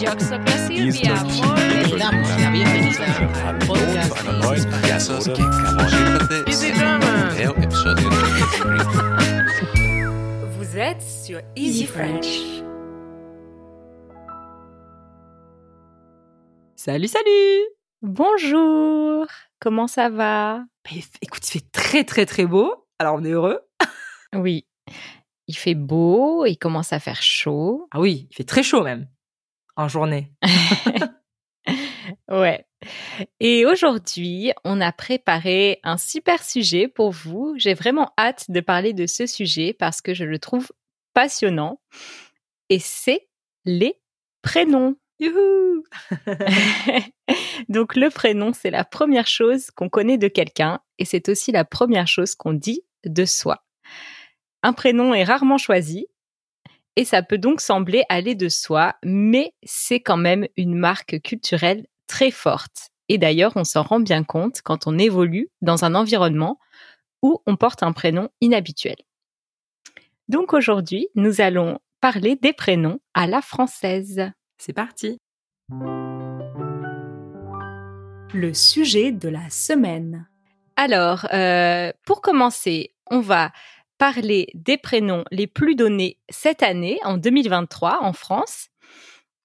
Yo soy Silvia. Damos la bienvenida al podcast Vous êtes sur Easy French. Salut, salut. Bonjour, comment ça va? Mais Écoute, il fait très très très beau, alors on est heureux. Oui, il fait beau, il commence à faire chaud. Ah oui, il fait très chaud même, en journée. Ouais. Et aujourd'hui, on a préparé un super sujet pour vous. J'ai vraiment hâte de parler de ce sujet parce que je le trouve passionnant. Et c'est les prénoms. Youhou Donc le prénom, c'est la première chose qu'on connaît de quelqu'un et c'est aussi la première chose qu'on dit de soi. Un prénom est rarement choisi et ça peut donc sembler aller de soi, mais c'est quand même une marque culturelle très forte. Et d'ailleurs, on s'en rend bien compte quand on évolue dans un environnement où on porte un prénom inhabituel. Donc aujourd'hui, nous allons parler des prénoms à la française. C'est parti Le sujet de la semaine. Alors, euh, pour commencer, on va parler des prénoms les plus donnés cette année, en 2023, en France.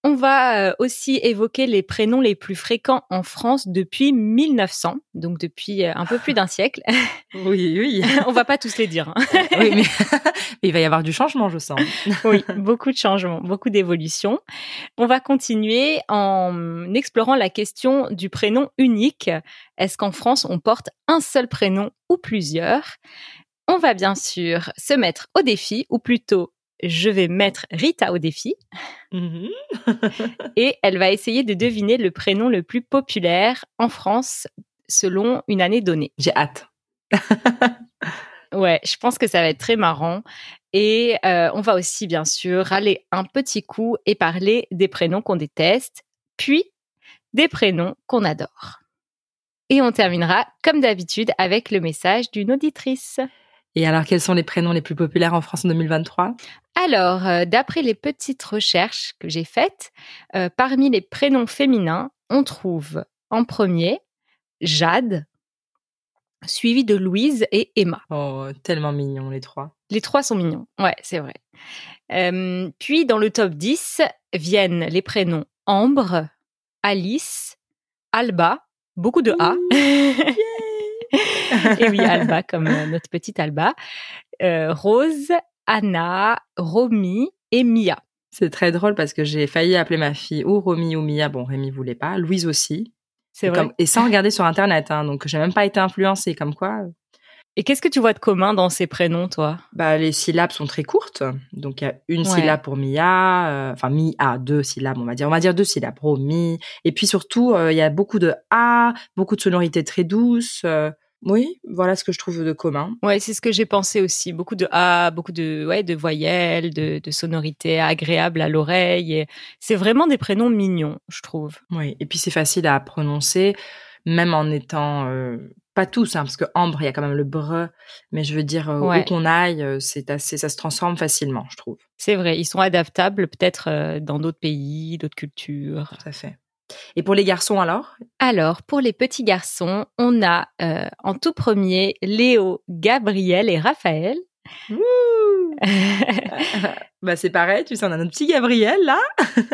On va euh, aussi évoquer les prénoms les plus fréquents en France depuis 1900, donc depuis euh, un peu plus d'un siècle. Oui, oui. on va pas tous les dire. hein. oui mais... mais il va y avoir du changement, je sens. Oui, beaucoup de changements, beaucoup d'évolutions. On va continuer en explorant la question du prénom unique. Est-ce qu'en France, on porte un seul prénom ou plusieurs? On va bien sûr se mettre au défi, ou plutôt, je vais mettre Rita au défi, Mhm. et elle va essayer de deviner le prénom le plus populaire en France selon une année donnée. J'ai hâte. Ouais, je pense que ça va être très marrant. Et euh, on va aussi, bien sûr, aller un petit coup et parler des prénoms qu'on déteste, puis des prénoms qu'on adore. Et on terminera, comme d'habitude, avec le message d'une auditrice. Et alors, quels sont les prénoms les plus populaires en France en 2023 Alors, euh, d'après les petites recherches que j'ai faites, euh, parmi les prénoms féminins, on trouve en premier Jade, suivi de Louise et Emma. Oh, tellement mignons les trois. Les trois sont mignons. Ouais, c'est vrai. Euh, puis, dans le top 10, viennent les prénoms Ambre, Alice, Alba, beaucoup de A. Et oui, Alba, comme euh, notre petite Alba. Euh, Rose, Anna, Romy et Mia. C'est très drôle parce que j'ai failli appeler ma fille ou Romy ou Mia. Bon, Rémi voulait pas. Louise aussi. C'est vrai. comme- et sans regarder sur Internet, hein, donc j'ai même pas été influencée. Comme quoi, Et qu'est-ce que tu vois de commun dans ces prénoms, toi? Bah, les syllabes sont très courtes. Donc, il y a une Ouais. syllabe pour Mia, euh, enfin, Mia, deux syllabes, on va dire. On va dire deux syllabes, Romy. Et puis surtout, euh, il y a beaucoup de A, beaucoup de sonorités très douces. euh. Oui, voilà ce que je trouve de commun. Ouais, c'est ce que j'ai pensé aussi. Beaucoup de A, beaucoup de, ouais, de voyelles, de, de sonorités agréables à l'oreille. C'est vraiment des prénoms mignons, je trouve. Oui, et puis c'est facile à prononcer, même en étant... euh, pas tous, hein, parce que Ambre, il y a quand même le bre, mais je veux dire, euh, Ouais. où qu'on aille, euh, c'est assez, ça se transforme facilement, je trouve. C'est vrai, ils sont adaptables peut-être euh, dans d'autres pays, d'autres cultures. Tout à fait. Et pour les garçons, alors? Alors, pour les petits garçons, on a euh, en tout premier Léo, Gabriel et Raphaël. Bah c'est pareil, tu sais, on a notre petit Gabriel, là.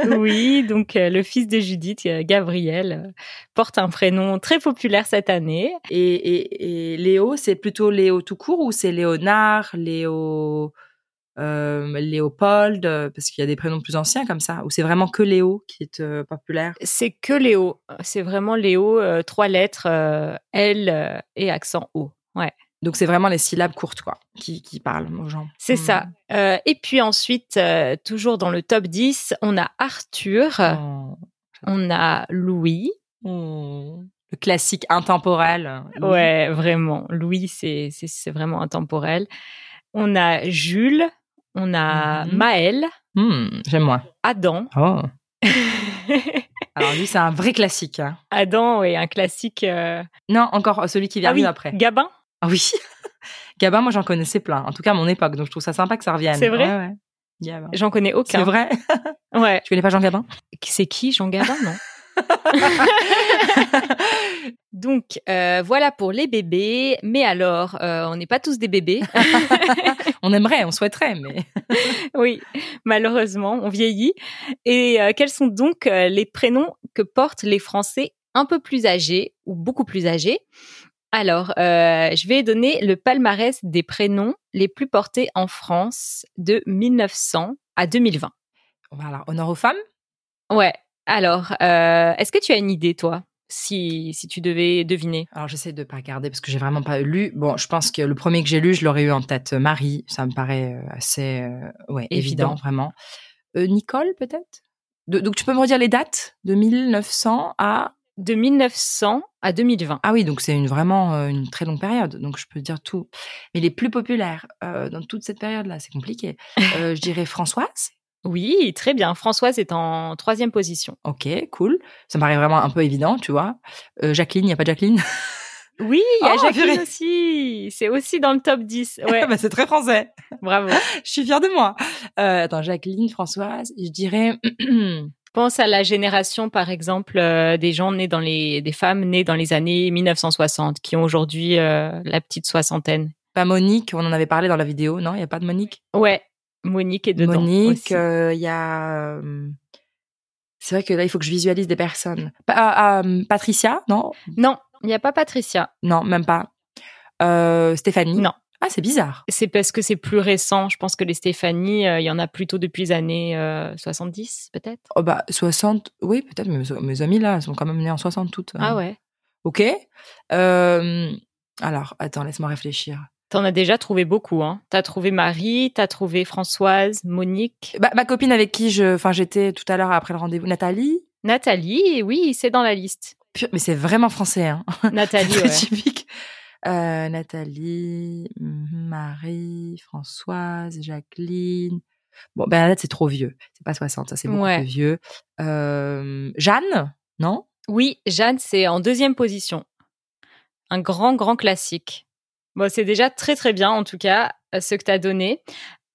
oui, donc euh, le fils de Judith, euh, Gabriel, euh, porte un prénom très populaire cette année. Et, et, et Léo, c'est plutôt Léo tout court ou c'est Léonard, Léo, euh, Léopold, euh, parce qu'il y a des prénoms plus anciens comme ça, ou c'est vraiment que Léo qui est euh, populaire? C'est que Léo, c'est vraiment Léo, euh, trois lettres, L et accent O. Ouais, Donc c'est vraiment les syllabes courtes, quoi, qui, qui parlent aux gens. c'est Hmm. ça. Euh, et puis ensuite, toujours dans le top 10, on a Arthur, Oh. on a Louis. Oh. Le classique intemporel. Ouais, vraiment. Louis, c'est vraiment intemporel. On a Jules, on a Mhm. Maël, Hmm, J'aime moins. Adam. Oh. Alors lui, c'est un vrai classique. hein. Adam, oui, un classique. euh, Non, encore celui qui vient Ah oui, après. Gabin. Ah oui. Gabin, moi j'en connaissais plein. En tout cas, à mon époque. Donc je trouve ça sympa que ça revienne. C'est vrai Ouais, ouais. Gabin. J'en connais C'est aucun. vrai? Ouais. Tu connais pas Jean Gabin? C'est qui Jean Gabin? Non. Donc euh, voilà pour les bébés. Mais alors, euh, on n'est pas tous des bébés. On aimerait, on souhaiterait, mais... oui, malheureusement, on vieillit. Et euh, quels sont donc les prénoms que portent les Français un peu plus âgés ou beaucoup plus âgés? Alors, je vais donner le palmarès des prénoms les plus portés en France de 1900 à 2020. Voilà, honneur aux femmes? Ouais. Alors, euh, est-ce que tu as une idée, toi, si, si tu devais deviner? Alors j'essaie de pas regarder parce que j'ai vraiment pas lu. Bon, je pense que le premier que j'ai lu, je l'aurais eu en tête. euh, Marie, ça me paraît euh, assez euh, ouais, évident. Évident. vraiment. Euh, Nicole, peut-être? Donc tu peux me redire les dates? De 1900 à De 1900 à 2020. ah oui, donc c'est une vraiment une très longue période. Donc je peux dire tout. Mais les plus populaires euh, dans toute cette période-là, c'est compliqué. Je dirais Françoise. Oui, très bien. Françoise est en troisième position. Ok, cool. Ça me paraît vraiment un peu évident, tu vois. Euh, Jacqueline, il y a pas de Jacqueline? Oui, il y a Oh, Jacqueline purée. aussi. C'est aussi dans le top 10. Ouais, bah, c'est très français. bravo. Je suis fière de moi. Euh, attends, Jacqueline, Françoise, je dirais. Pense à la génération, par exemple, euh, des gens nés dans les, des femmes nées dans les années 1960, qui ont aujourd'hui euh, la petite soixantaine. pas Monique, on en avait parlé dans la vidéo, non? Il y a pas de Monique? Ouais, Monique est dedans. Monique, euh, il y a. euh, C'est vrai que là, il faut que je visualise des personnes. Pa- ah, euh, Patricia, non? Non, il n'y a pas Patricia. Non, même pas. Euh, Stéphanie? Non. Ah, c'est bizarre. C'est parce que c'est plus récent. Je pense que les Stéphanie, euh, il y en a plutôt depuis les années euh, 70, peut-être. Oh bah 60, oui peut-être, mais mes, mes amis là, elles sont quand même nées en 60 toutes. Ah ouais. Ok. Euh, alors, attends, laisse-moi réfléchir. T'en as déjà trouvé beaucoup, hein. T'as trouvé Marie, t'as trouvé Françoise, Monique, Bah, ma copine avec qui je, enfin, j'étais tout à l'heure après le rendez-vous, Nathalie. Nathalie. Oui, c'est dans la liste. Mais c'est vraiment français, hein. Nathalie, ouais. typique. Euh, Nathalie, mhm, Marie, Françoise, Jacqueline. Bon, Bernadette, c'est trop vieux. C'est pas 60, ça, c'est beaucoup Ouais. plus vieux. Euh, Jeanne, non? Oui, Jeanne, c'est en deuxième position. Un grand, grand classique. Bon, c'est déjà très, très bien, en tout cas, euh, ce que tu as donné.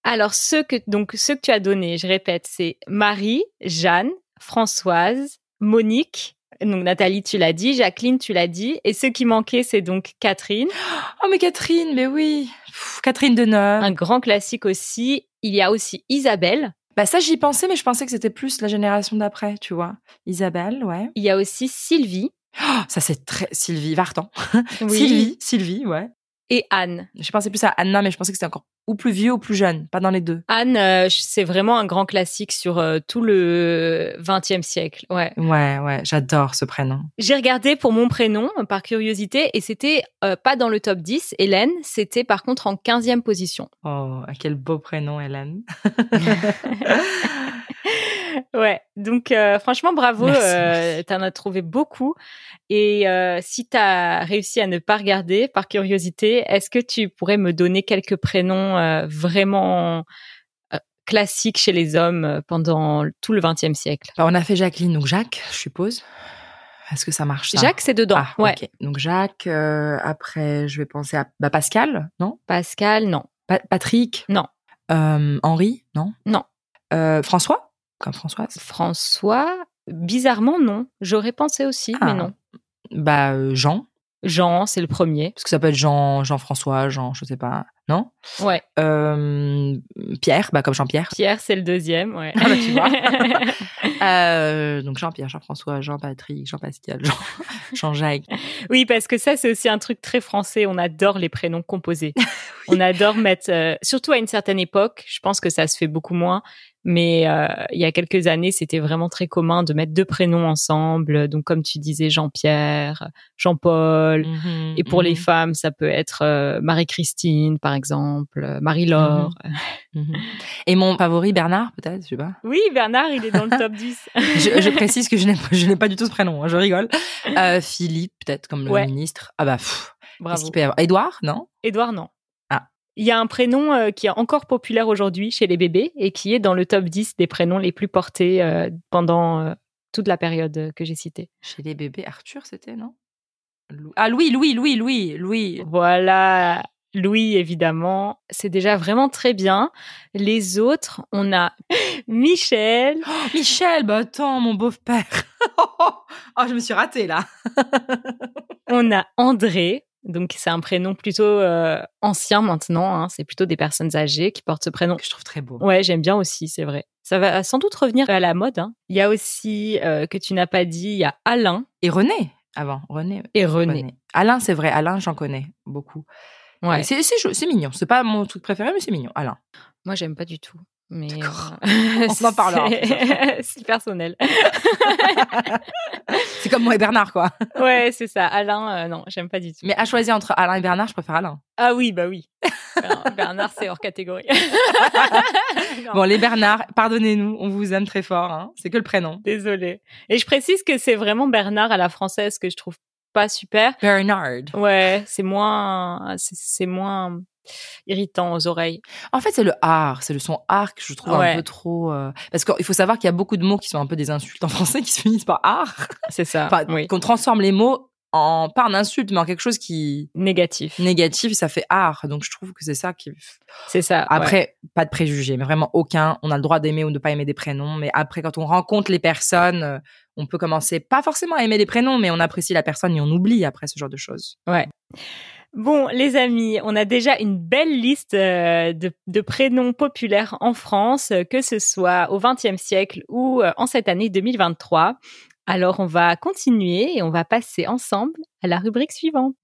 Alors, ceux que, donc, ceux que tu as donnés, je répète, c'est Marie, Jeanne, Françoise, Monique. Donc, Nathalie, tu l'as dit. Jacqueline, tu l'as dit. Et ceux qui manquaient, c'est donc Catherine. Oh, mais Catherine, mais oui. Pff, Catherine Deneuve. Un grand classique aussi. Il y a aussi Isabelle. Bah, ça, j'y pensais, mais je pensais que c'était plus la génération d'après, tu vois. Isabelle, ouais. Il y a aussi Sylvie. Oh, ça, c'est très. Sylvie Vartan. Oui. Sylvie, Sylvie, ouais. Et Anne. Je pensais plus à Anna, mais je pensais que c'était encore ou plus vieux ou plus jeune, pas dans les deux. Anne, euh, c'est vraiment un grand classique sur euh, tout le XXe siècle. Ouais. Ouais, ouais, j'adore ce prénom. J'ai regardé pour mon prénom par curiosité et c'était euh, pas dans le top 10. Hélène, c'était par contre en 15e position. Oh, quel beau prénom, Hélène. Ouais, donc euh, franchement bravo, euh, merci. t'en as trouvé beaucoup. Et euh, si t'as réussi à ne pas regarder par curiosité, est-ce que tu pourrais me donner quelques prénoms euh, vraiment classiques chez les hommes pendant tout le XXe siècle? Bah, on a fait Jacqueline, donc Jacques, je suppose. Est-ce que ça marche ça? Jacques, c'est dedans. Ah, ouais. Donc Jacques, après, je vais penser à bah, Pascal, non? Pascal, non. Pa- Patrick? Non. Henri, non? Non. Euh, François? Comme Françoise? François, bizarrement non. J'aurais pensé aussi, Ah. mais non. Bah, euh, Jean. Jean, c'est le premier. Parce que ça peut être Jean, Jean-François, Jean, je sais pas. Non? Ouais. Euh, Pierre, bah, comme Jean-Pierre. Pierre, c'est le deuxième. Ouais. Ah bah, tu vois. Euh, donc Jean-Pierre, Jean-François, Jean-Patrick, Jean-Pascal, Jean- Jean-Jacques. oui, parce que ça, c'est aussi un truc très français. On adore les prénoms composés. On adore mettre, euh, surtout à une certaine époque. Je pense que ça se fait beaucoup moins. Mais euh, il y a quelques années, c'était vraiment très commun de mettre deux prénoms ensemble. Donc, comme tu disais, Jean-Pierre, Jean-Paul. Mhm, Et pour les mhm, femmes, ça peut être euh, Marie-Christine, par exemple, euh, Marie-Laure. mhm. Et mon favori, Bernard, peut-être, je sais pas. Oui, Bernard, il est dans le top 10. Je, je précise que je n'ai pas du tout ce prénom, hein, je rigole. Euh, Philippe, peut-être, comme le Ouais. ministre. Ah bah, pff, Bravo. Édouard, non? Édouard, non. Il y a un prénom euh, qui est encore populaire aujourd'hui chez les bébés et qui est dans le top 10 des prénoms les plus portés euh, pendant euh, toute la période que j'ai citée. Chez les bébés, Arthur, c'était, non? Ah, Louis, Louis, Louis, Louis, Louis. Voilà. Louis, évidemment. C'est déjà vraiment très bien. Les autres, on a Michel. Michel, bah attends, mon beau-père. oh, je me suis ratée là. on a André. Donc c'est un prénom plutôt euh, ancien maintenant. Hein. C'est plutôt des personnes âgées qui portent ce prénom. Que je trouve très beau. Ouais, j'aime bien aussi, c'est vrai. Ça va sans doute revenir à la mode. Hein. Il y a aussi euh, que tu n'as pas dit, il y a Alain Et René avant. René. et René. Alain, c'est vrai. Alain, j'en connais beaucoup. Ouais. C'est mignon. C'est pas mon truc préféré, mais c'est mignon. Alain. Moi, j'aime pas du tout. Mais euh, On en parlera. c'est- personnel. C'est comme moi et Bernard, quoi. ouais, c'est ça. Alain, euh, non, j'aime pas du tout. Mais à choisir entre Alain et Bernard, je préfère Alain. Ah oui, bah oui. Bernard- Bernard, c'est hors catégorie. Bon, les Bernard, pardonnez-nous, on vous aime très fort. Hein. C'est que le prénom. Désolée. Et je précise que c'est vraiment Bernard à la française que je trouve pas super. Bernard. Ouais, c'est moins, c'est- moins irritant aux oreilles. En fait, c'est le art, c'est le son art que je trouve un peu trop. euh, Parce qu'il faut savoir qu'il y a beaucoup de mots qui sont un peu des insultes en français qui se finissent par art. C'est ça. Enfin, oui. qu'on transforme les mots en pas en insulte, mais en quelque chose qui Négatif. négatif, ça fait art. Donc je trouve que c'est ça qui. C'est ça. ouais. Après, pas de préjugés, mais vraiment aucun. On a le droit d'aimer ou de ne pas aimer des prénoms, mais après, quand on rencontre les personnes, euh, on peut commencer pas forcément à aimer les prénoms, mais on apprécie la personne et on oublie après ce genre de choses. Bon, les amis, on a déjà une belle liste euh, de, de prénoms populaires en France, euh, que ce soit au XXe siècle ou euh, en cette année 2023. Alors, on va continuer et on va passer ensemble à la rubrique suivante.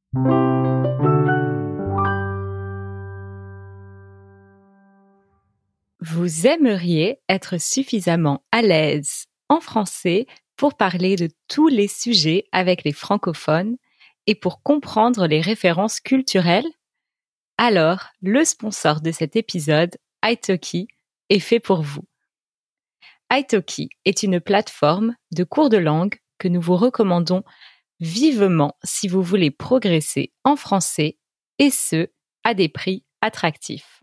Vous aimeriez être suffisamment à l'aise en français pour parler de tous les sujets avec les francophones et pour comprendre les références culturelles? Alors, le sponsor de cet épisode, Italki, est fait pour vous. Italki est une plateforme de cours de langue que nous vous recommandons vivement si vous voulez progresser en français et ce, à des prix attractifs.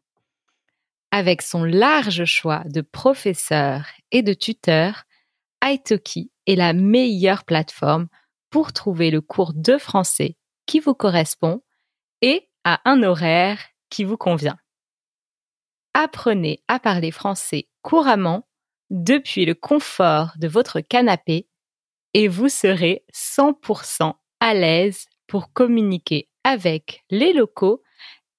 Avec son large choix de professeurs et de tuteurs, Italki est la meilleure plateforme pour trouver le cours de français qui vous correspond et à un horaire qui vous convient. Apprenez à parler français couramment depuis le confort de votre canapé et vous serez 100% à l'aise pour communiquer avec les locaux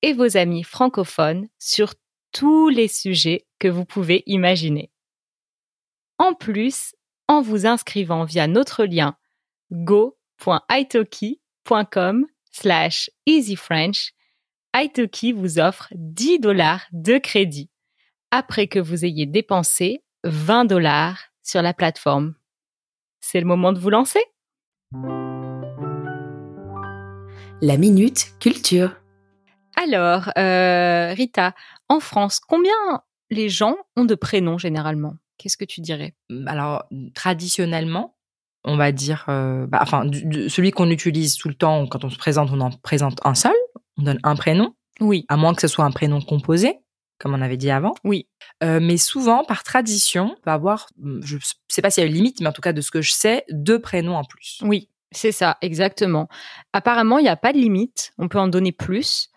et vos amis francophones sur tous les sujets que vous pouvez imaginer. En plus, en vous inscrivant via notre lien go.italki.com slash easyfrench, Italki vous offre 10 dollars de crédit après que vous ayez dépensé 20 dollars sur la plateforme. C'est le moment de vous lancer. La minute culture. Alors, euh, Rita, en France, combien les gens ont de prénoms généralement? Qu'est-ce que tu dirais? Alors, traditionnellement, on va dire, euh, bah, enfin, du- du- celui qu'on utilise tout le temps, quand on se présente, on en présente un seul, on donne un prénom, Oui, à moins que ce soit un prénom composé, comme on avait dit avant. oui, Euh, mais souvent, par tradition, on va avoir, je sais pas s'il y a une limite, mais en tout cas, de ce que je sais, deux prénoms en plus. oui. C'est ça, exactement. Apparemment, il n'y a pas de limite. On peut en donner plus.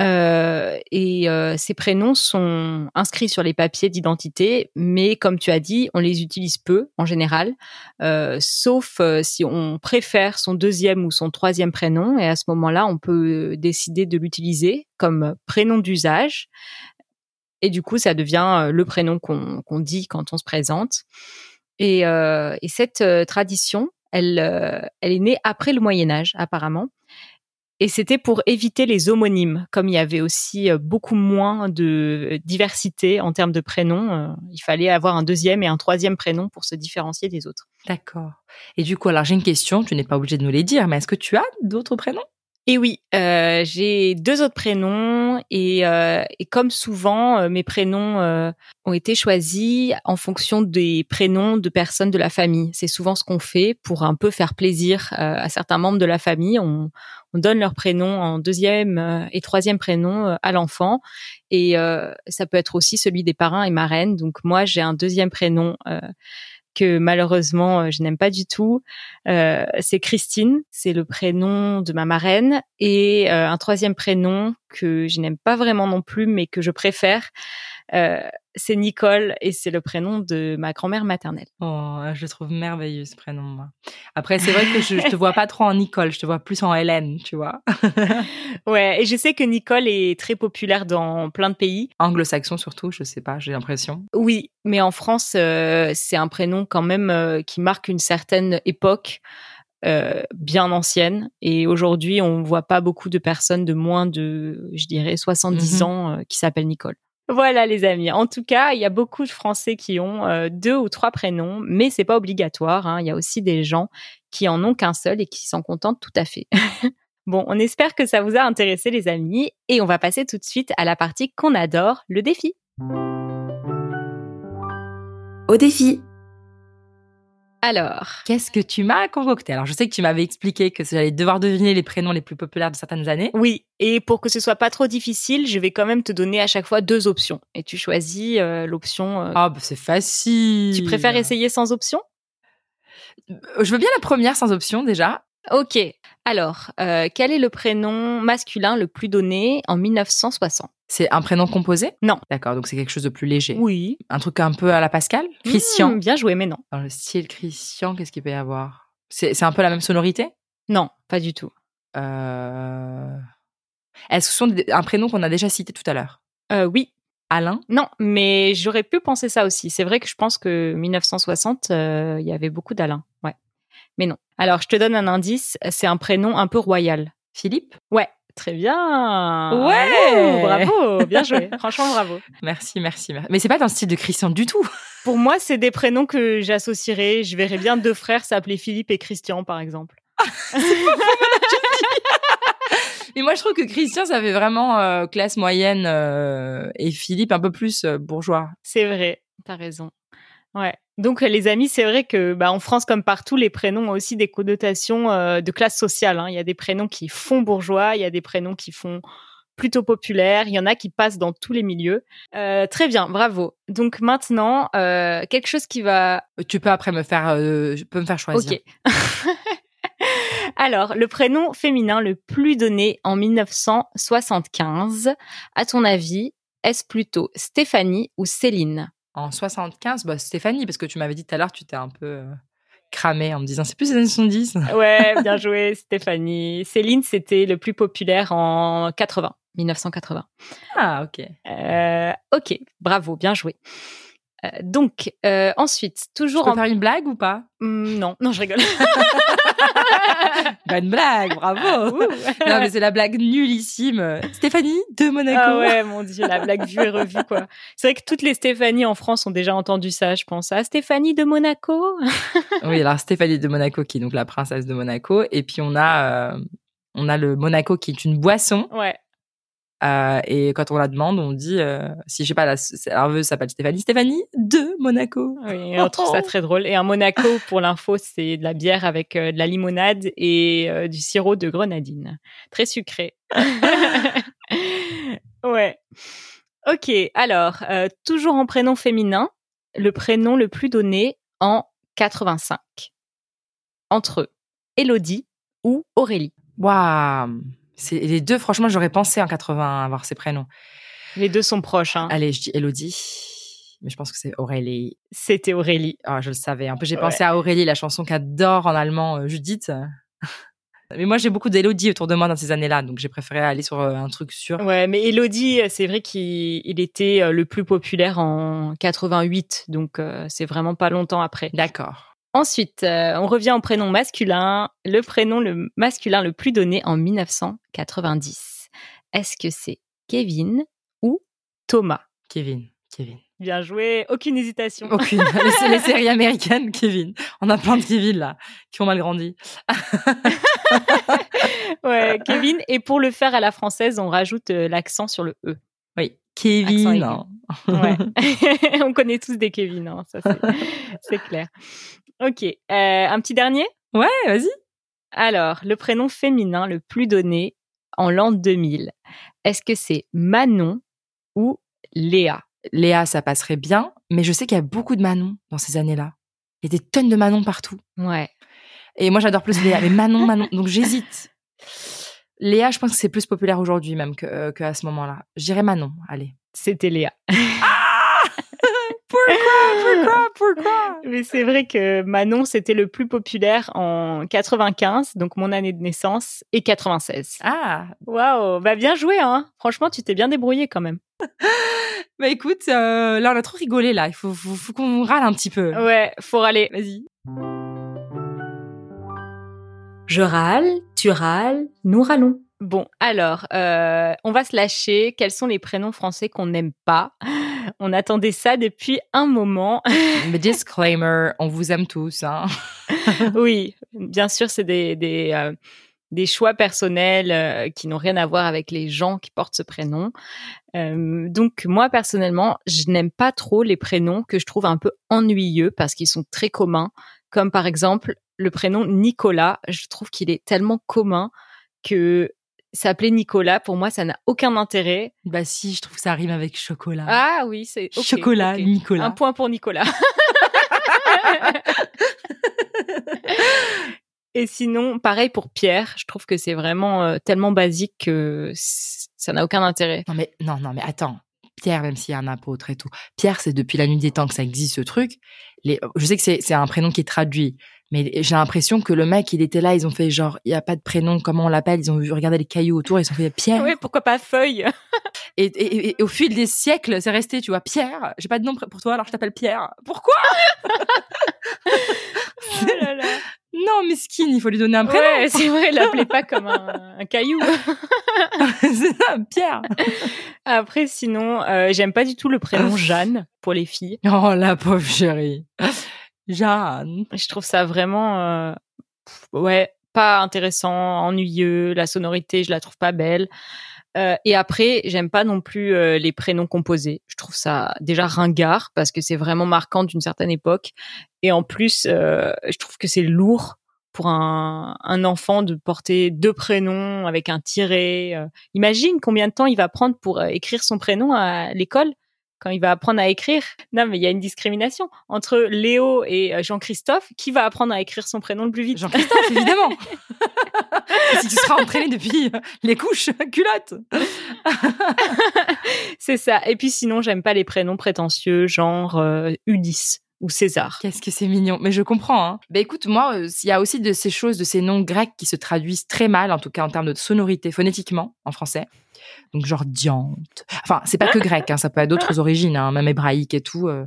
Euh, et euh, ces prénoms sont inscrits sur les papiers d'identité, mais comme tu as dit, on les utilise peu en général, euh, sauf si on préfère son deuxième ou son troisième prénom. Et à ce moment-là, on peut décider de l'utiliser comme prénom d'usage. Et du coup, ça devient euh, le prénom qu'on dit quand on se présente. Et, euh, et cette euh, tradition, elle, est née après le Moyen Âge, apparemment. Et c'était pour éviter les homonymes, comme il y avait aussi beaucoup moins de diversité en termes de prénoms. il fallait avoir un deuxième et un troisième prénom pour se différencier des autres. D'accord. Et du coup, alors j'ai une question, tu n'es pas obligé de nous les dire, mais est-ce que tu as d'autres prénoms? Et oui, euh, j'ai deux autres prénoms et, euh, et comme souvent, euh, mes prénoms euh, ont été choisis en fonction des prénoms de personnes de la famille. C'est souvent ce qu'on fait pour un peu faire plaisir euh, à certains membres de la famille. On, on donne leur prénom en deuxième et troisième prénom à l'enfant et ça peut être aussi celui des parrains et marraines. Donc moi, j'ai un deuxième prénom que malheureusement euh, je n'aime pas du tout. Euh, c'est Christine, c'est le prénom de ma marraine, et euh, un troisième prénom que je n'aime pas vraiment non plus, mais que je préfère. Euh, c'est Nicole et c'est le prénom de ma grand-mère maternelle. Oh, je le trouve merveilleux ce prénom. Moi. Après, c'est vrai que je, je te vois pas trop en Nicole, je te vois plus en Hélène, tu vois. Ouais, et je sais que Nicole est très populaire dans plein de pays. Anglo-saxon surtout, je sais pas, j'ai l'impression. Oui, mais en France, euh, c'est un prénom quand même euh, qui marque une certaine époque euh, bien ancienne. Et aujourd'hui, on voit pas beaucoup de personnes de moins de, je dirais, 70 Mhm. ans euh, qui s'appellent Nicole. Voilà les amis. En tout cas, il y a beaucoup de Français qui ont euh, deux ou trois prénoms, mais c'est pas obligatoire. hein. Il y a aussi des gens qui en ont qu'un seul et qui s'en contentent tout à fait. bon, on espère que ça vous a intéressé les amis et on va passer tout de suite à la partie qu'on adore, le défi. Au défi. Alors, Qu'est-ce que tu m'as concocté? Alors, je sais que tu m'avais expliqué que j'allais devoir deviner les prénoms les plus populaires de certaines années. Oui, et pour que ce soit pas trop difficile, je vais quand même te donner à chaque fois deux options. Et tu choisis euh, l'option. euh, Ah, bah, c'est facile. Tu préfères essayer sans option? Je veux bien la première sans option déjà. Ok. Alors, euh, quel est le prénom masculin le plus donné en 1960 C'est un prénom composé? Non. D'accord, donc c'est quelque chose de plus léger. Oui. Un truc un peu à la Pascal? Christian? Hmm, bien joué, mais non. Dans le style Christian, qu'est-ce qu'il peut y avoir? C'est c'est un peu la même sonorité? Non, pas du tout. Euh... Est-ce que ce sont des- un prénom qu'on a déjà cité tout à l'heure? Euh, oui. Alain? Non, mais j'aurais pu penser ça aussi. C'est vrai que je pense que 1960, euh, il y avait beaucoup d'Alain. Ouais. Mais non. Alors, je te donne un indice. C'est un prénom un peu royal. Philippe? Ouais. Très bien. Ouais. Bravo, bravo. Bien joué. Franchement, bravo. Merci, merci, merci. Mais c'est pas dans le style de Christian du tout. Pour moi, c'est des prénoms que j'associerais. Je verrais bien deux frères s'appeler Philippe et Christian, par exemple. Mais moi, je trouve que Christian, ça fait vraiment euh, classe moyenne euh, et Philippe un peu plus euh, bourgeois. C'est vrai. T'as raison. Ouais. Donc, euh, les amis, c'est vrai que, bah, en France, comme partout, les prénoms ont aussi des connotations euh, de classe sociale. hein. Il y a des prénoms qui font bourgeois, il y a des prénoms qui font plutôt populaires, il y en a qui passent dans tous les milieux. Euh, très bien, bravo. Donc maintenant, euh, quelque chose qui va Tu peux après me faire, euh, je peux me faire choisir. Ok. Alors, le prénom féminin le plus donné en 1975, à ton avis, est-ce plutôt Stéphanie ou Céline? En 75, bah, Stéphanie, parce que tu m'avais dit tout à l'heure, tu t'es un peu euh, cramé en me disant c'est plus les années 70. Ouais, bien joué, Stéphanie. Céline, c'était le plus populaire en 80, 1980. Ah, ok. Euh, ok, bravo, bien joué. Euh, donc, euh, ensuite, Je toujours peux en... faire une blague ou pas? Hmm, non, non, je rigole. Bonne blague, bravo. non, mais c'est la blague nullissime. Stéphanie de Monaco. Ah ouais, mon dieu, la blague vue et revue, quoi. C'est vrai que toutes les Stéphanie en France ont déjà entendu ça, je pense. Ah, Stéphanie de Monaco Oui, alors Stéphanie de Monaco qui est donc la princesse de Monaco, et puis on a euh, on a le Monaco qui est une boisson. Ouais. Euh, et quand on la demande, on dit euh, si je sais pas la serveuse s'appelle Stéphanie, Stéphanie de Monaco. Oui, on trouve ça très drôle. Et un Monaco, pour l'info, c'est de la bière avec euh, de la limonade et du sirop de grenadine. Très sucré. ouais. Ok, alors, toujours en prénom féminin, le prénom le plus donné en 85. Entre eux, Elodie ou Aurélie. Waouh. C'est les deux. Franchement, j'aurais pensé en 80 avoir ces prénoms. Les deux sont proches. Hein. Allez, je dis Elodie, mais je pense que c'est Aurélie. C'était Aurélie. Ah, je le savais. Un peu, j'ai Ouais. pensé à Aurélie, la chanson qu'adore en allemand euh, Judith. mais moi, j'ai beaucoup d'Elodie autour de moi dans ces années-là, donc j'ai préféré aller sur euh, un truc sûr. Ouais, mais Elodie, c'est vrai qu'il il était euh, le plus populaire en 88, donc euh, c'est vraiment pas longtemps après. D'accord. Ensuite, euh, on revient au prénom masculin. Le prénom le masculin le plus donné en 1990. Est-ce que c'est Kevin ou Thomas? Kevin. Kevin. Bien joué, aucune hésitation. Aucune. les, les séries américaines, Kevin. On a plein de Kevin là, qui ont mal grandi. Ouais, Kevin. Et pour le faire à la française, on rajoute euh, l'accent sur le E. Oui. Kevin. hein. Ouais. on connaît tous des Kevin, hein, ça c'est clair. Ok, euh, un petit dernier? Ouais, vas-y. Alors, le prénom féminin le plus donné en l'an 2000, est-ce que c'est Manon ou Léa? Léa, ça passerait bien, mais je sais qu'il y a beaucoup de Manon dans ces années-là. Il y a des tonnes de Manon partout. Ouais. Et moi, j'adore plus Léa. Mais Manon, Manon. Donc, j'hésite. Léa, je pense que c'est plus populaire aujourd'hui même que, euh, qu'à ce moment-là. Je dirais Manon, allez. C'était Léa. Pourquoi Pourquoi Pourquoi? Mais c'est vrai que Manon, c'était le plus populaire en 95, donc mon année de naissance, et 96. Ah, Waouh, bah bien joué, hein. Franchement, tu t'es bien débrouillé quand même. bah écoute, euh, là, on a trop rigolé, là. Il faut, faut, faut qu'on râle un petit peu. Ouais, faut râler. Vas-y. Je râle, tu râles, nous râlons. Bon, alors, euh, on va se lâcher. Quels sont les prénoms français qu'on n'aime pas? On attendait ça depuis un moment. Mais disclaimer, on vous aime tous, hein. oui, bien sûr, c'est des, des, euh, des choix personnels euh, qui n'ont rien à voir avec les gens qui portent ce prénom. Euh, donc, moi, personnellement, je n'aime pas trop les prénoms que je trouve un peu ennuyeux parce qu'ils sont très communs, comme par exemple le prénom Nicolas. Je trouve qu'il est tellement commun que s'appeler Nicolas, pour moi, ça n'a aucun intérêt. Bah si, je trouve que ça rime avec chocolat. Ah oui, c'est chocolat. Nicolas. Un point pour Nicolas. Et sinon, pareil pour Pierre. Je trouve que c'est vraiment euh, tellement basique que ça n'a aucun intérêt. Non mais non non mais attends. Pierre, même s'il y a un apôtre et tout. Pierre, c'est depuis la nuit des temps que ça existe ce truc. Les, je sais que c'est c'est un prénom qui est traduit, mais j'ai l'impression que le mec, il était là, ils ont fait genre, il y a pas de prénom, comment on l'appelle? Ils ont vu regarder les cailloux autour, ils ont fait Pierre? Oui, pourquoi pas Feuille? Et, et- et au fil des siècles, c'est resté, tu vois, Pierre. J'ai pas de nom pour toi, alors je t'appelle Pierre. Pourquoi? Oh là là. Non, mesquine, il faut lui donner un prénom. Ouais, c'est vrai, l'appelez pas comme un, un caillou. c'est ça, Pierre. Après, sinon, euh, j'aime pas du tout le prénom Jeanne pour les filles. Oh la pauvre chérie. Jeanne. Je trouve ça vraiment, euh, ouais, pas intéressant, ennuyeux. La sonorité, je la trouve pas belle. Euh, et après, j'aime pas non plus euh, les prénoms composés. Je trouve ça déjà ringard parce que c'est vraiment marquant d'une certaine époque. Et en plus, euh, je trouve que c'est lourd pour un, un enfant de porter deux prénoms avec un tiret. Euh, imagine combien de temps il va prendre pour euh, écrire son prénom à l'école quand il va apprendre à écrire. Non, mais il y a une discrimination entre Léo et euh, Jean-Christophe. Qui va apprendre à écrire son prénom le plus vite? Jean-Christophe, évidemment. si tu seras entraîné depuis euh, les couches culottes. C'est ça. Et puis sinon, j'aime pas les prénoms prétentieux, genre euh, Ulysse ou César. Qu'est-ce que c'est mignon. Mais je comprends. Hein. Bah écoute, moi, euh, il y a aussi de ces choses, de ces noms grecs qui se traduisent très mal, en tout cas en termes de sonorité, phonétiquement, en français. Donc genre diante. Enfin, c'est pas que grec, hein, ça peut être d'autres origines, hein, même hébraïque et tout. euh.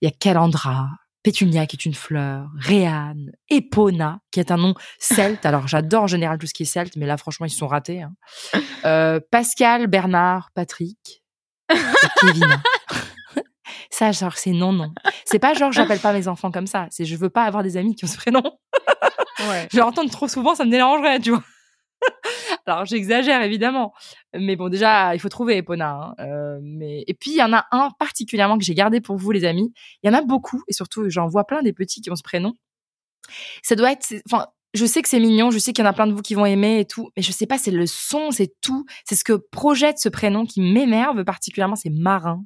Il y a Calandra, Pétunia qui est une fleur, Réane, Epona qui est un nom celte. Alors j'adore en général tout ce qui est celte, mais là franchement ils se sont ratés. hein. Euh, Pascal, Bernard, Patrick, et Kevin. Ça, genre, c'est non, non. C'est pas genre, j'appelle pas mes enfants comme ça. C'est je veux pas avoir des amis qui ont ce prénom. Ouais. Je l'entends trop souvent, ça me dérangerait, tu vois. Alors, j'exagère, évidemment. Mais bon, déjà, il faut trouver Epona. hein. Euh, mais... Et puis, il y en a un particulièrement que j'ai gardé pour vous, les amis. Il y en a beaucoup. Et surtout, j'en vois plein des petits qui ont ce prénom. Ça doit être... Enfin, je sais que c'est mignon, je sais qu'il y en a plein de vous qui vont aimer et tout, mais je sais pas, c'est le son, c'est tout. C'est ce que projette ce prénom qui m'énerve particulièrement, c'est Marin.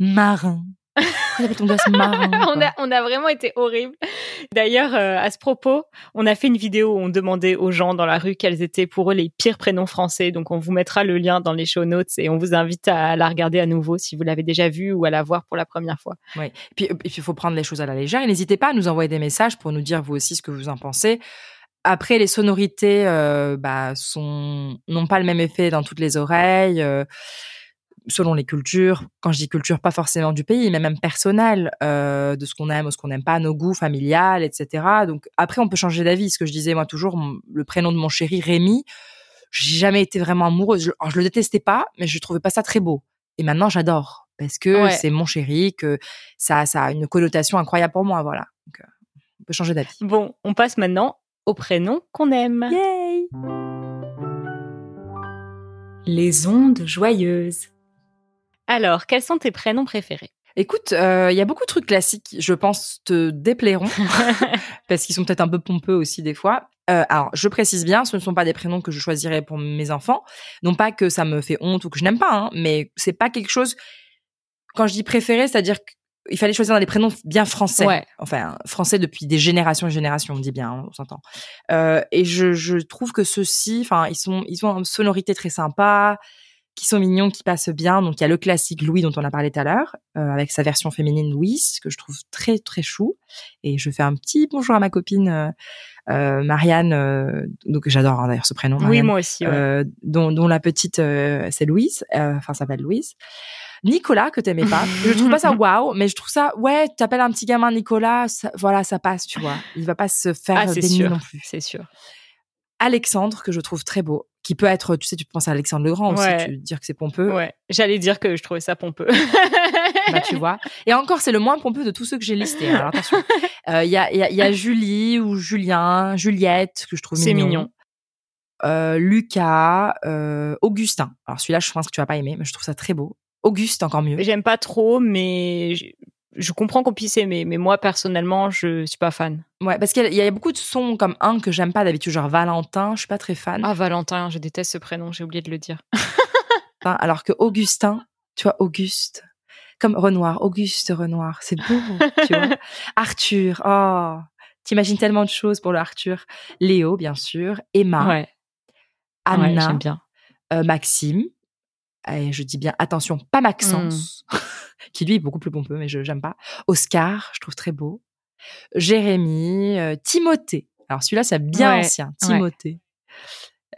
Marin. Ton gosse on, a, on a vraiment été horrible. D'ailleurs, euh, à ce propos, on a fait une vidéo où on demandait aux gens dans la rue quels étaient pour eux les pires prénoms français. Donc, on vous mettra le lien dans les show notes et on vous invite à la regarder à nouveau si vous l'avez déjà vue ou à la voir pour la première fois. Ouais. Et puis, et puis, il faut prendre les choses à la légère. Et n'hésitez pas à nous envoyer des messages pour nous dire vous aussi ce que vous en pensez. Après, les sonorités euh, bah, sont n'ont pas le même effet dans toutes les oreilles, euh, selon les cultures. Quand je dis culture, pas forcément du pays, mais même personnel, euh, de ce qu'on aime ou ce qu'on n'aime pas, nos goûts familiales, etc. Donc après, on peut changer d'avis. Ce que je disais moi toujours, mon- le prénom de mon chéri Rémi, j'ai jamais été vraiment amoureuse. Je, alors, je le détestais pas, mais je trouvais pas ça très beau. Et maintenant, j'adore parce que Ouais. c'est mon chéri, que ça, ça a une connotation incroyable pour moi. Voilà. Donc, euh, on peut changer d'avis. Bon, on passe maintenant au prénom qu'on aime. Yay Les ondes joyeuses. Alors, quels sont tes prénoms préférés? Écoute, euh, il y a beaucoup de trucs classiques, je pense, te déplairont, parce qu'ils sont peut-être un peu pompeux aussi des fois. Euh, alors, je précise bien, ce ne sont pas des prénoms que je choisirais pour mes enfants. Non pas que ça me fait honte ou que je n'aime pas, hein, mais c'est pas quelque chose. Quand je dis préféré, c'est-à-dire que il fallait choisir des prénoms bien français. Ouais. Enfin, français depuis des générations et générations, on dit bien, hein, on s'entend. Euh, et je, je trouve que ceux-ci, enfin, ils sont, ils ont une sonorité très sympa, qui sont mignons, qui passent bien. Donc, il y a le classique Louis dont on a parlé tout à l'heure, euh, avec sa version féminine Louise, que je trouve très, très chou. Et je fais un petit bonjour à ma copine euh, euh, Marianne, euh, donc j'adore hein, d'ailleurs ce prénom. Oui, moi aussi. ouais. dont, dont la petite c'est Louise, enfin s'appelle Louise. Nicolas que t'aimais pas, je trouve pas ça waouh, mais je trouve ça ouais, t'appelles un petit gamin Nicolas, ça- voilà ça passe, tu vois. Il va pas se faire Ah, non plus. C'est sûr. Alexandre que je trouve très beau, qui peut être, tu sais, tu penses à Alexandre le Grand aussi, tu dire que c'est pompeux, Ouais. J'allais dire que je trouvais ça pompeux. bah tu vois. Et encore c'est le moins pompeux de tous ceux que j'ai listés. hein, Alors attention, Euh, il y a il y a, y a Julie ou Julien, Juliette que je trouve C'est mignon. mignon. euh, Lucas, euh, Augustin. Alors celui-là, je pense que tu vas pas aimer, mais je trouve ça très beau. Auguste, encore mieux. J'aime pas trop, mais je, comprends qu'on puisse aimer. Mais moi, personnellement, je suis pas fan. Ouais, parce qu'il y, a- il y a beaucoup de sons comme un que j'aime pas d'habitude, genre Valentin, je suis pas très fan. Ah, Valentin, je déteste ce prénom, j'ai oublié de le dire. Alors que Augustin, tu vois, Auguste, comme Renoir, Auguste Renoir, c'est beau, tu vois. Arthur, oh, t'imagines tellement de choses pour le Arthur. Léo, bien sûr, Emma, ouais, ouais Anna, j'aime bien. euh, Maxime. Et je dis bien attention, pas Maxence, qui lui est beaucoup plus pompeux, mais je j'aime pas. Oscar, je trouve très beau. Jérémy, euh, Timothée. Alors celui-là, c'est bien Ouais, ancien, ouais. Timothée.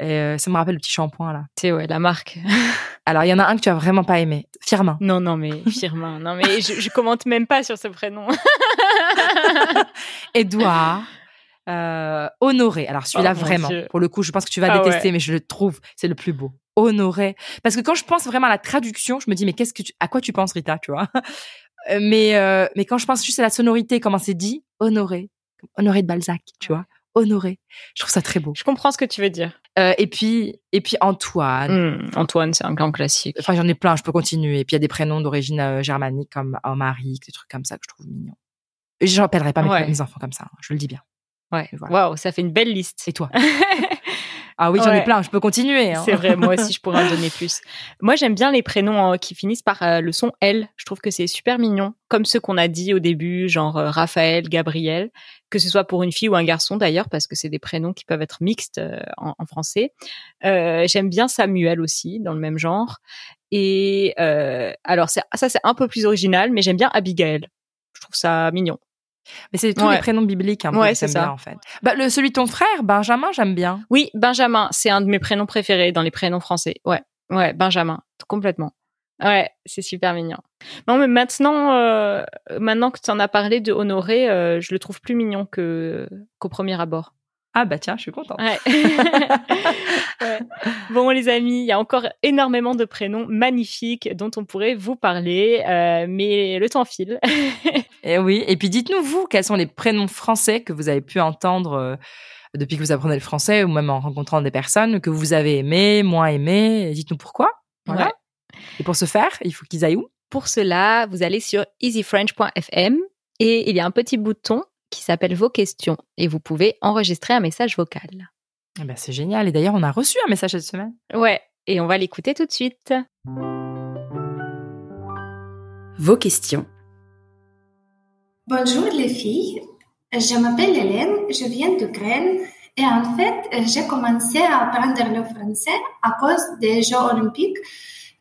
Et, euh, ça me rappelle le petit shampoing là. C'est ouais, la marque. Alors il y en a un que tu as vraiment pas aimé, Firmin. non, non, mais Firmin. Non, mais je, je commente même pas sur ce prénom. Édouard. Euh, Honoré. Alors celui-là Oh, vraiment, Dieu. pour le coup, je pense que tu vas Ah détester, ouais. mais je le trouve, c'est le plus beau. Honoré. Parce que quand je pense vraiment à la traduction, je me dis mais qu'est-ce que tu, à quoi tu penses Rita, tu vois? Euh, Mais euh, mais quand je pense juste à la sonorité, comment c'est dit, Honoré, Honoré de Balzac, tu vois, Honoré. Je trouve ça très beau. je comprends ce que tu veux dire. Euh, et puis et puis Antoine. Hmm, Antoine, c'est un grand classique. Enfin j'en ai plein, je peux continuer. Et puis il y a des prénoms d'origine euh, germanique comme Omaric, des trucs comme ça que je trouve mignons. Je n'appellerai pas mes, Ouais. enfants comme ça, hein, je le dis bien. Ouais. Voilà. Waouh, ça fait une belle liste. Et toi? Ah oui, j'en ai plein, je peux continuer. hein. C'est vrai, moi aussi, je pourrais en donner plus. Moi, j'aime bien les prénoms euh, qui finissent par euh, le son L. Je trouve que c'est super mignon, comme ceux qu'on a dit au début, genre euh, Raphaël, Gabriel, que ce soit pour une fille ou un garçon d'ailleurs, parce que c'est des prénoms qui peuvent être mixtes euh, en, en français. J'aime bien Samuel aussi, dans le même genre. Et alors, ça, c'est un peu plus original, mais j'aime bien Abigail. Je trouve ça mignon. Mais c'est tous Ouais. les prénoms bibliques un peu Ouais, c'est ça. bien en fait. Bah, le, celui de ton frère, Benjamin, j'aime bien. Oui, Benjamin, c'est un de mes prénoms préférés dans les prénoms français. Ouais, ouais, Benjamin, complètement. Ouais, c'est super mignon. Non, mais maintenant, euh, maintenant que tu en as parlé de Honoré, euh, je le trouve plus mignon que qu'au premier abord. Ah bah tiens, je suis contente. Ouais. Ouais. Bon, les amis, il y a encore énormément de prénoms magnifiques dont on pourrait vous parler, euh, mais le temps file. Et oui, et puis dites-nous vous, quels sont les prénoms français que vous avez pu entendre euh, depuis que vous apprenez le français ou même en rencontrant des personnes que vous avez aimées, moins aimées. Dites-nous pourquoi. Voilà. Ouais. Et pour ce faire, il faut qu'ils aillent où? Pour cela, vous allez sur easyfrench.fm et il y a un petit bouton qui s'appelle Vos questions et vous pouvez enregistrer un message vocal. Eh ben, C'est génial. Et d'ailleurs, on a reçu un message cette semaine. Ouais, et on va l'écouter tout de suite. Vos questions. Bonjour les filles, je m'appelle Hélène, je viens d'Ukraine et en fait j'ai commencé à apprendre le français à cause des Jeux olympiques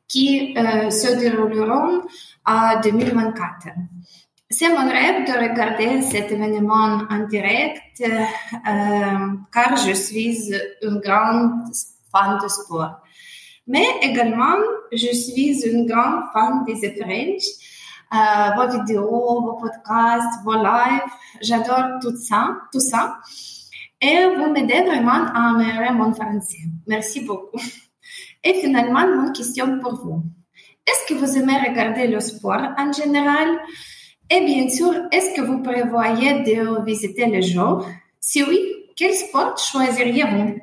qui euh, se dérouleront en 2024. C'est mon rêve de regarder cet événement en direct euh, car je suis une grande fan de sport. Mais également, je suis une grande fan des French euh, vos vidéos, vos podcasts, vos lives. J'adore tout ça, tout ça. Et vous m'aidez vraiment à améliorer mon français. Merci beaucoup. Et finalement, mon question pour vous. Est-ce que vous aimez regarder le sport en général? Et bien sûr, est-ce que vous prévoyez de visiter les Jeux? Si oui, quel sport choisiriez-vous?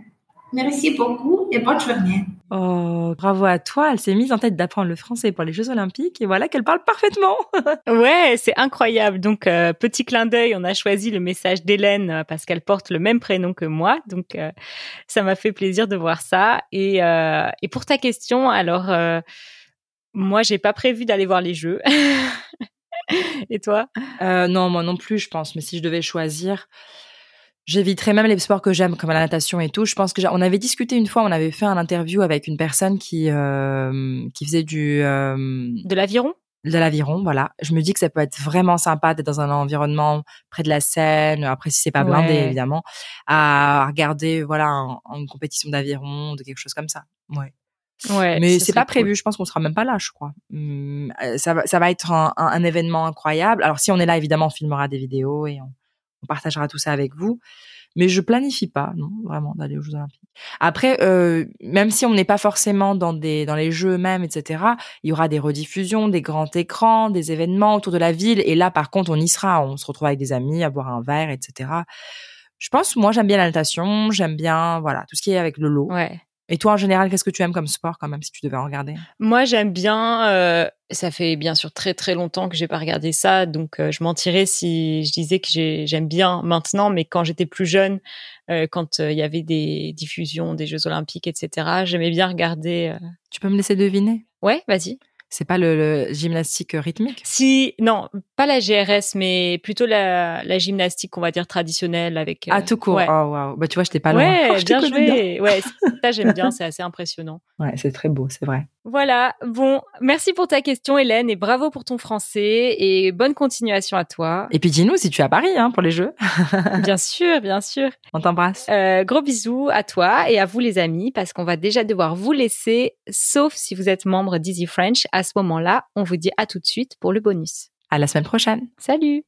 Merci beaucoup et bonne journée. Oh, bravo à toi. Elle s'est mise en tête d'apprendre le français pour les Jeux Olympiques et voilà qu'elle parle parfaitement. Ouais, c'est incroyable. Donc, euh, petit clin d'œil, on a choisi le message d'Hélène euh, parce qu'elle porte le même prénom que moi. Donc, euh, ça m'a fait plaisir de voir ça. Et, euh, et pour ta question, alors, euh, moi, j'ai pas prévu d'aller voir les Jeux. Et toi? Euh, non, moi non plus, je pense. Mais si je devais choisir, j'éviterais même les sports que j'aime, comme la natation et tout. Je pense que on avait discuté une fois, on avait fait un interview avec une personne qui euh, qui faisait du euh, De l'aviron? de l'aviron, voilà. Je me dis que ça peut être vraiment sympa d'être dans un environnement près de la Seine. Après, si c'est pas blindé, Ouais. évidemment, à regarder, voilà, un- une compétition d'aviron, de quelque chose comme ça. Ouais. Ouais. Mais ce c'est pas cool. prévu. Je pense qu'on sera même pas là, je crois. Hum, euh, ça va, ça va être un, un- un événement incroyable. Alors, si on est là, évidemment, on filmera des vidéos et on, on partagera tout ça avec vous. Mais je planifie pas, non, vraiment, d'aller aux Jeux Olympiques. Après, euh, même si on n'est pas forcément dans des, dans les Jeux eux-mêmes, etc., il y aura des rediffusions, des grands écrans, des événements autour de la ville. Et là, par contre, on y sera. On se retrouve avec des amis, à boire un verre, etc. Je pense, moi, j'aime bien la natation, j'aime bien, voilà, tout ce qui est avec le lot. Ouais. Et toi, en général, qu'est-ce que tu aimes comme sport, quand même, si tu devais en regarder? Moi, j'aime bien. euh, ça fait bien sûr très très longtemps que j'ai pas regardé ça, donc euh, je mentirais si je disais que j'ai- j'aime bien maintenant. Mais quand j'étais plus jeune, euh, quand il y avait des diffusions des Jeux Olympiques, etc., j'aimais bien regarder. Tu peux me laisser deviner? Ouais, vas-y. C'est pas le, le gymnastique rythmique? Si non, pas la GRS, mais plutôt la, la gymnastique, on va dire traditionnelle avec. euh, Ah, tout court. Ouais, Oh. Bah, tu vois, j'étais pas loin. Ouais, Oh, je bien joué. Ouais, ça j'aime bien, c'est assez impressionnant. Ouais, c'est très beau, c'est vrai. Voilà. Bon, merci pour ta question, Hélène, et bravo pour ton français et bonne continuation à toi. Et puis, dis-nous si tu es à Paris, hein, pour les Jeux. Bien sûr, bien sûr. On t'embrasse. Euh, gros bisous à toi et à vous les amis parce qu'on va déjà devoir vous laisser, sauf si vous êtes membre d'Easy French. À ce moment-là, on vous dit à tout de suite pour le bonus. À la semaine prochaine. Salut